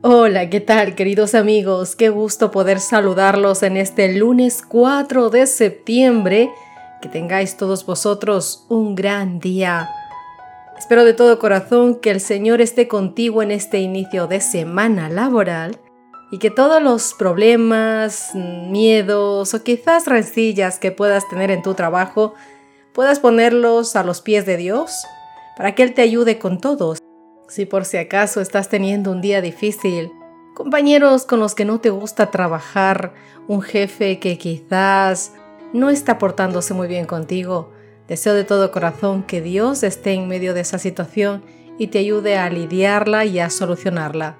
Hola, ¿qué tal queridos amigos? Qué gusto poder saludarlos en este lunes 4 de septiembre. Que tengáis todos vosotros un gran día. Espero de todo corazón que el Señor esté contigo en este inicio de semana laboral y que todos los problemas, miedos o quizás rencillas que puedas tener en tu trabajo puedas ponerlos a los pies de Dios para que Él te ayude con todos si por si acaso estás teniendo un día difícil, compañeros con los que no te gusta trabajar, un jefe que quizás no está portándose muy bien contigo, deseo de todo corazón que Dios esté en medio de esa situación y te ayude a lidiarla y a solucionarla.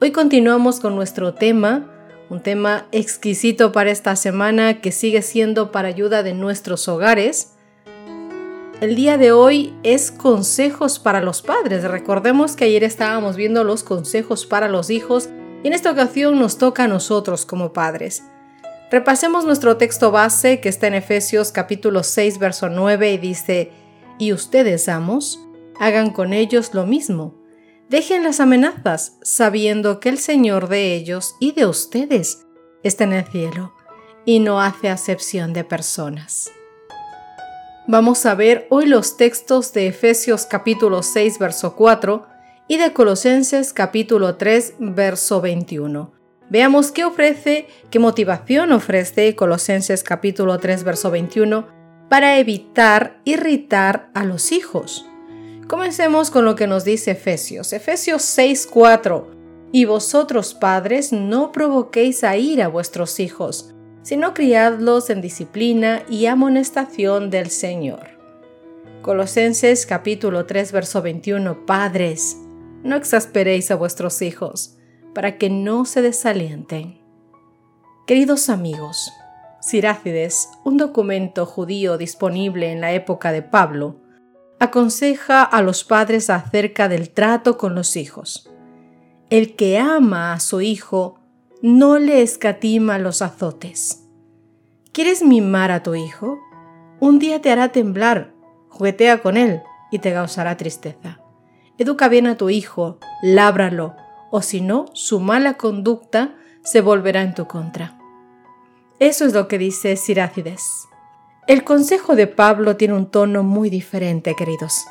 Hoy continuamos con nuestro tema, un tema exquisito para esta semana que sigue siendo para ayuda de nuestros hogares, el día de hoy es consejos para los padres. Recordemos que ayer estábamos viendo los consejos para los hijos y en esta ocasión nos toca a nosotros como padres. Repasemos nuestro texto base que está en Efesios capítulo 6 verso 9 y dice, y ustedes, amos, hagan con ellos lo mismo. Dejen las amenazas, sabiendo que el Señor de ellos y de ustedes está en el cielo y no hace acepción de personas. Vamos a ver hoy los textos de Efesios capítulo 6 verso 4 y de Colosenses capítulo 3 verso 21. Veamos qué ofrece, qué motivación ofrece Colosenses capítulo 3 verso 21 para evitar irritar a los hijos. Comencemos con lo que nos dice Efesios. Efesios 6 4. Y vosotros padres no provoquéis a ir a vuestros hijos sino criadlos en disciplina y amonestación del Señor. Colosenses capítulo 3 verso 21 Padres, no exasperéis a vuestros hijos, para que no se desalienten. Queridos amigos, Sirácides, un documento judío disponible en la época de Pablo, aconseja a los padres acerca del trato con los hijos. El que ama a su hijo no le escatima los azotes. ¿Quieres mimar a tu hijo? Un día te hará temblar, juguetea con él y te causará tristeza. Educa bien a tu hijo, lábralo, o si no, su mala conducta se volverá en tu contra. Eso es lo que dice Sirácides. El consejo de Pablo tiene un tono muy diferente, queridos.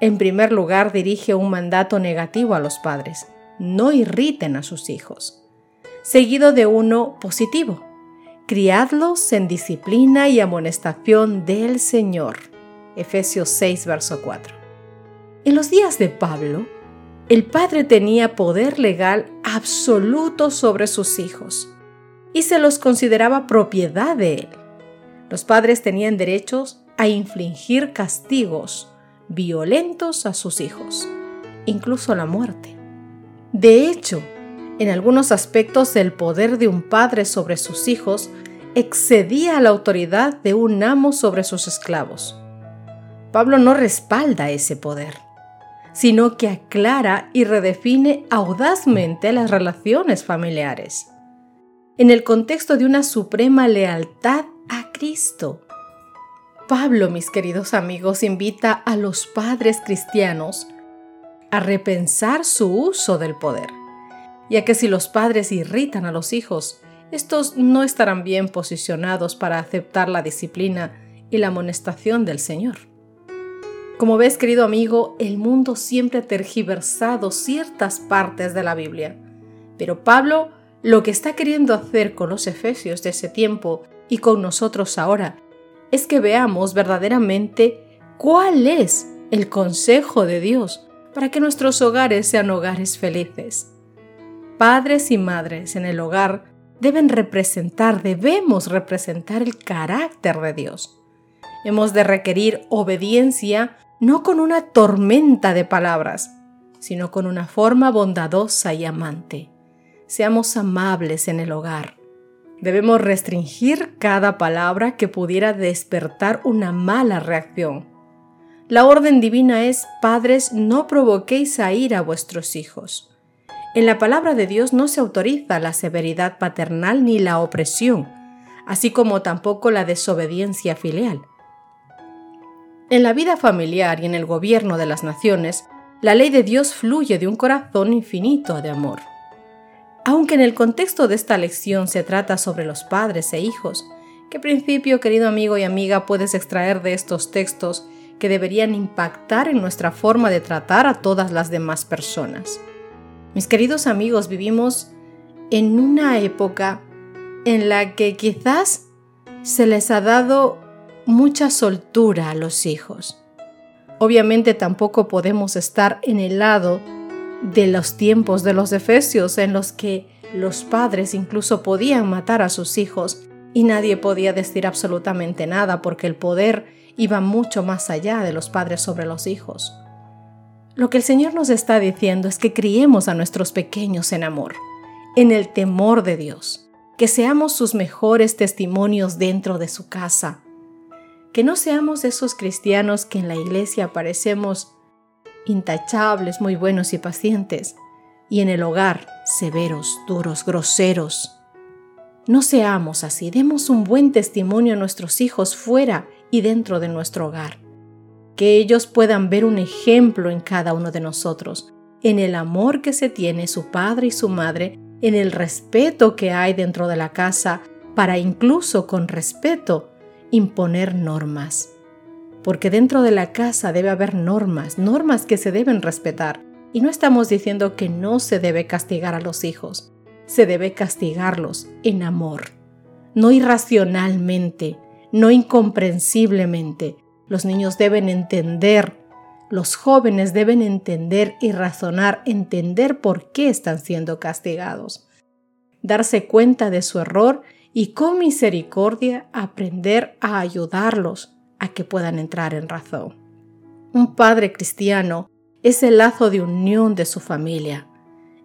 En primer lugar, dirige un mandato negativo a los padres. No irriten a sus hijos seguido de uno positivo. Criadlos en disciplina y amonestación del Señor. Efesios 6, verso 4. En los días de Pablo, el padre tenía poder legal absoluto sobre sus hijos y se los consideraba propiedad de él. Los padres tenían derechos a infligir castigos violentos a sus hijos, incluso la muerte. De hecho, en algunos aspectos el poder de un padre sobre sus hijos excedía la autoridad de un amo sobre sus esclavos. Pablo no respalda ese poder, sino que aclara y redefine audazmente las relaciones familiares, en el contexto de una suprema lealtad a Cristo. Pablo, mis queridos amigos, invita a los padres cristianos a repensar su uso del poder ya que si los padres irritan a los hijos, estos no estarán bien posicionados para aceptar la disciplina y la amonestación del Señor. Como ves, querido amigo, el mundo siempre ha tergiversado ciertas partes de la Biblia, pero Pablo lo que está queriendo hacer con los efesios de ese tiempo y con nosotros ahora es que veamos verdaderamente cuál es el consejo de Dios para que nuestros hogares sean hogares felices padres y madres en el hogar deben representar, debemos representar el carácter de Dios. Hemos de requerir obediencia no con una tormenta de palabras, sino con una forma bondadosa y amante. Seamos amables en el hogar, Debemos restringir cada palabra que pudiera despertar una mala reacción. La orden divina es, padres, no provoquéis a ir a vuestros hijos. En la palabra de Dios no se autoriza la severidad paternal ni la opresión, así como tampoco la desobediencia filial. En la vida familiar y en el gobierno de las naciones, la ley de Dios fluye de un corazón infinito de amor. Aunque en el contexto de esta lección se trata sobre los padres e hijos, ¿qué principio, querido amigo y amiga, puedes extraer de estos textos que deberían impactar en nuestra forma de tratar a todas las demás personas. Mis queridos amigos, vivimos en una época en la que quizás se les ha dado mucha soltura a los hijos. Obviamente tampoco podemos estar en el lado de los tiempos de los efesios en los que los padres incluso podían matar a sus hijos y nadie podía decir absolutamente nada porque el poder iba mucho más allá de los padres sobre los hijos. Lo que el Señor nos está diciendo es que criemos a nuestros pequeños en amor, en el temor de Dios, que seamos sus mejores testimonios dentro de su casa, que no seamos esos cristianos que en la iglesia parecemos intachables, muy buenos y pacientes, y en el hogar severos, duros, groseros. No seamos así, demos un buen testimonio a nuestros hijos fuera y dentro de nuestro hogar. Que ellos puedan ver un ejemplo en cada uno de nosotros, en el amor que se tiene su padre y su madre, en el respeto que hay dentro de la casa, para incluso con respeto imponer normas. Porque dentro de la casa debe haber normas, normas que se deben respetar. Y no estamos diciendo que no se debe castigar a los hijos, se debe castigarlos en amor, no irracionalmente, no incomprensiblemente. Los niños deben entender, los jóvenes deben entender y razonar, entender por qué están siendo castigados, darse cuenta de su error y con misericordia aprender a ayudarlos a que puedan entrar en razón. Un padre cristiano es el lazo de unión de su familia,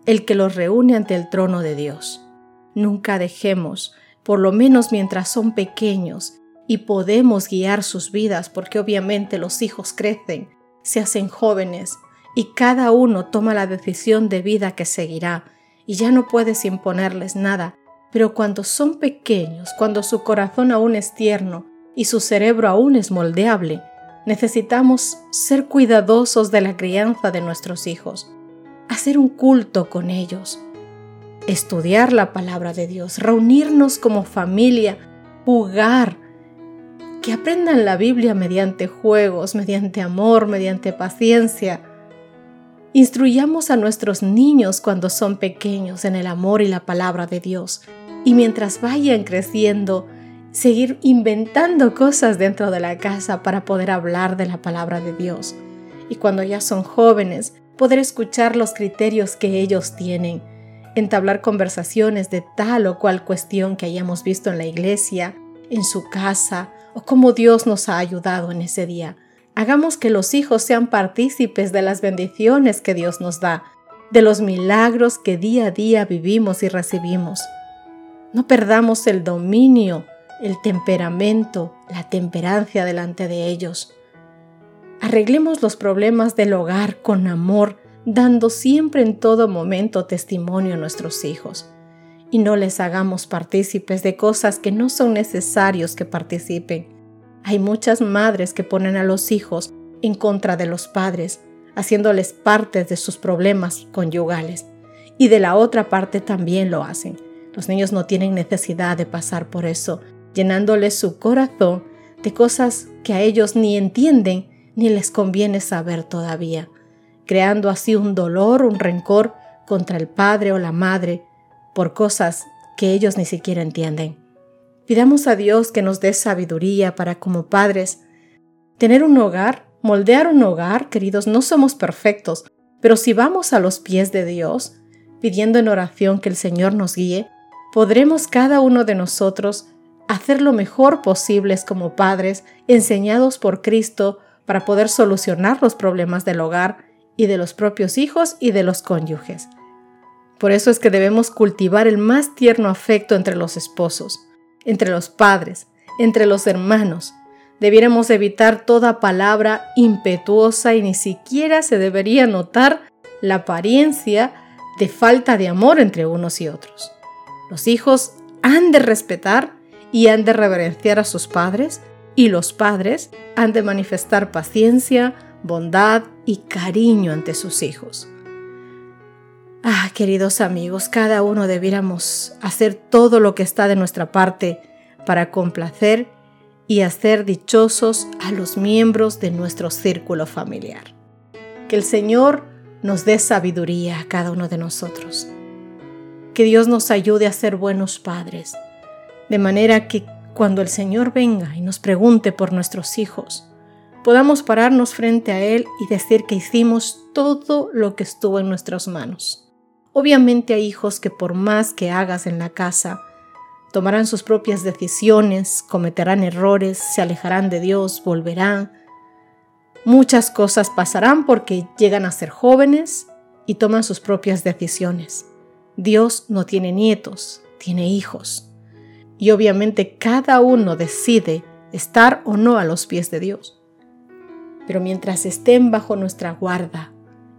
el que los reúne ante el trono de Dios. Nunca dejemos, por lo menos mientras son pequeños, y podemos guiar sus vidas porque obviamente los hijos crecen, se hacen jóvenes y cada uno toma la decisión de vida que seguirá y ya no puedes imponerles nada, pero cuando son pequeños, cuando su corazón aún es tierno y su cerebro aún es moldeable, necesitamos ser cuidadosos de la crianza de nuestros hijos, hacer un culto con ellos, estudiar la palabra de Dios, reunirnos como familia, jugar, que aprendan la Biblia mediante juegos, mediante amor, mediante paciencia. Instruyamos a nuestros niños cuando son pequeños en el amor y la palabra de Dios. Y mientras vayan creciendo, seguir inventando cosas dentro de la casa para poder hablar de la palabra de Dios. Y cuando ya son jóvenes, poder escuchar los criterios que ellos tienen, entablar conversaciones de tal o cual cuestión que hayamos visto en la iglesia, en su casa o cómo Dios nos ha ayudado en ese día. Hagamos que los hijos sean partícipes de las bendiciones que Dios nos da, de los milagros que día a día vivimos y recibimos. No perdamos el dominio, el temperamento, la temperancia delante de ellos. Arreglemos los problemas del hogar con amor, dando siempre en todo momento testimonio a nuestros hijos y no les hagamos partícipes de cosas que no son necesarios que participen. Hay muchas madres que ponen a los hijos en contra de los padres, haciéndoles parte de sus problemas conyugales. Y de la otra parte también lo hacen. Los niños no tienen necesidad de pasar por eso, llenándoles su corazón de cosas que a ellos ni entienden ni les conviene saber todavía, creando así un dolor, un rencor contra el padre o la madre por cosas que ellos ni siquiera entienden. Pidamos a Dios que nos dé sabiduría para como padres tener un hogar, moldear un hogar, queridos, no somos perfectos, pero si vamos a los pies de Dios, pidiendo en oración que el Señor nos guíe, podremos cada uno de nosotros hacer lo mejor posible como padres, enseñados por Cristo para poder solucionar los problemas del hogar y de los propios hijos y de los cónyuges. Por eso es que debemos cultivar el más tierno afecto entre los esposos, entre los padres, entre los hermanos. Debiéramos evitar toda palabra impetuosa y ni siquiera se debería notar la apariencia de falta de amor entre unos y otros. Los hijos han de respetar y han de reverenciar a sus padres y los padres han de manifestar paciencia, bondad y cariño ante sus hijos. Ah, queridos amigos, cada uno debiéramos hacer todo lo que está de nuestra parte para complacer y hacer dichosos a los miembros de nuestro círculo familiar. Que el Señor nos dé sabiduría a cada uno de nosotros. Que Dios nos ayude a ser buenos padres, de manera que cuando el Señor venga y nos pregunte por nuestros hijos, podamos pararnos frente a Él y decir que hicimos todo lo que estuvo en nuestras manos. Obviamente hay hijos que por más que hagas en la casa, tomarán sus propias decisiones, cometerán errores, se alejarán de Dios, volverán. Muchas cosas pasarán porque llegan a ser jóvenes y toman sus propias decisiones. Dios no tiene nietos, tiene hijos. Y obviamente cada uno decide estar o no a los pies de Dios. Pero mientras estén bajo nuestra guarda,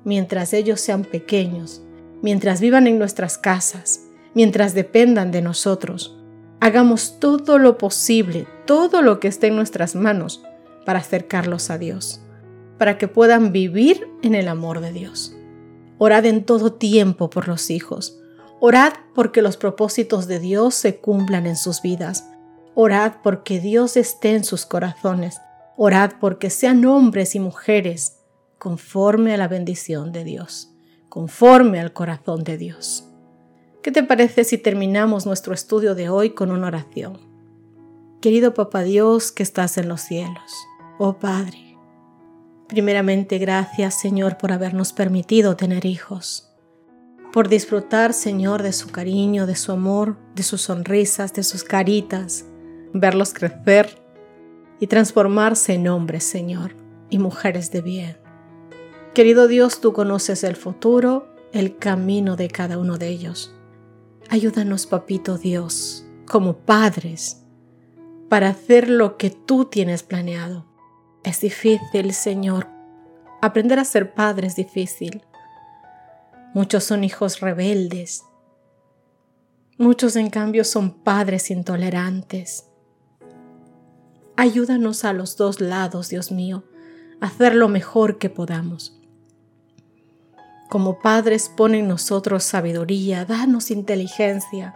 mientras ellos sean pequeños, mientras vivan en nuestras casas, mientras dependan de nosotros. Hagamos todo lo posible, todo lo que esté en nuestras manos para acercarlos a Dios, para que puedan vivir en el amor de Dios. Orad en todo tiempo por los hijos. Orad porque los propósitos de Dios se cumplan en sus vidas. Orad porque Dios esté en sus corazones. Orad porque sean hombres y mujeres conforme a la bendición de Dios conforme al corazón de Dios. ¿Qué te parece si terminamos nuestro estudio de hoy con una oración? Querido Papá Dios que estás en los cielos, oh Padre, primeramente gracias Señor por habernos permitido tener hijos, por disfrutar Señor de su cariño, de su amor, de sus sonrisas, de sus caritas, verlos crecer y transformarse en hombres Señor y mujeres de bien. Querido Dios, tú conoces el futuro, el camino de cada uno de ellos. Ayúdanos, papito Dios, como padres, para hacer lo que tú tienes planeado. Es difícil, Señor. Aprender a ser padre es difícil. Muchos son hijos rebeldes. Muchos, en cambio, son padres intolerantes. Ayúdanos a los dos lados, Dios mío, a hacer lo mejor que podamos. Como padres pone en nosotros sabiduría, danos inteligencia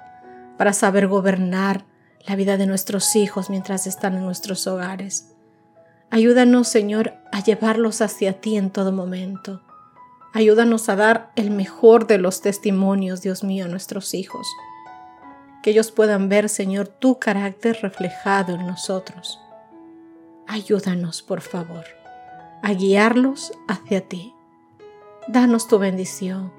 para saber gobernar la vida de nuestros hijos mientras están en nuestros hogares. Ayúdanos, Señor, a llevarlos hacia ti en todo momento. Ayúdanos a dar el mejor de los testimonios, Dios mío, a nuestros hijos. Que ellos puedan ver, Señor, tu carácter reflejado en nosotros. Ayúdanos, por favor, a guiarlos hacia ti. Danos tu bendición.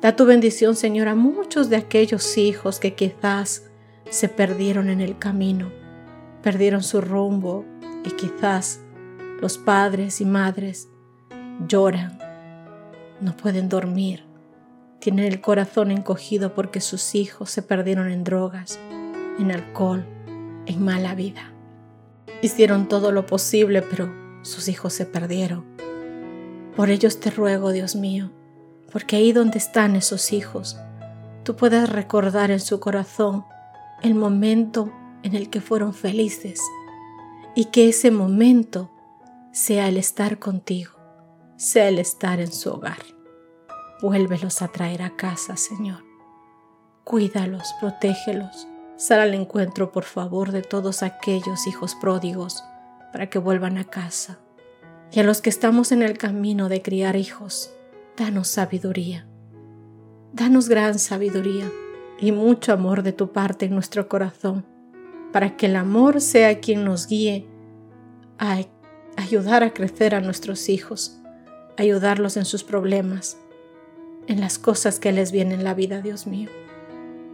Da tu bendición, Señor, a muchos de aquellos hijos que quizás se perdieron en el camino, perdieron su rumbo y quizás los padres y madres lloran, no pueden dormir, tienen el corazón encogido porque sus hijos se perdieron en drogas, en alcohol, en mala vida. Hicieron todo lo posible, pero sus hijos se perdieron por ellos te ruego, Dios mío, porque ahí donde están esos hijos, tú puedas recordar en su corazón el momento en el que fueron felices y que ese momento sea el estar contigo, sea el estar en su hogar. Vuélvelos a traer a casa, Señor. Cuídalos, protégelos. Sal al encuentro, por favor, de todos aquellos hijos pródigos para que vuelvan a casa y a los que estamos en el camino de criar hijos, danos sabiduría. Danos gran sabiduría y mucho amor de tu parte en nuestro corazón, para que el amor sea quien nos guíe a ayudar a crecer a nuestros hijos, ayudarlos en sus problemas, en las cosas que les vienen en la vida, Dios mío.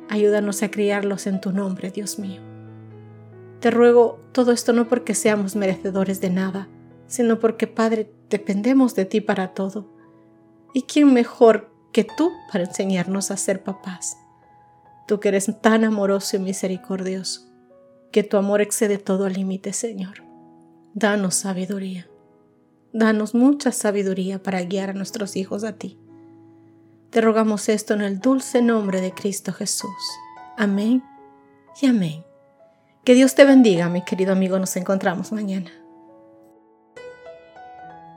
Ayúdanos a criarlos en tu nombre, Dios mío. Te ruego todo esto no porque seamos merecedores de nada, sino porque, Padre, dependemos de ti para todo. ¿Y quién mejor que tú para enseñarnos a ser papás. Tú que eres tan amoroso y misericordioso, que tu amor excede todo límite, Señor. Danos sabiduría. Danos mucha sabiduría para guiar a nuestros hijos a ti. Te rogamos esto en el dulce nombre de Cristo Jesús. Amén y amén. Que Dios te bendiga, mi querido amigo. Nos encontramos mañana.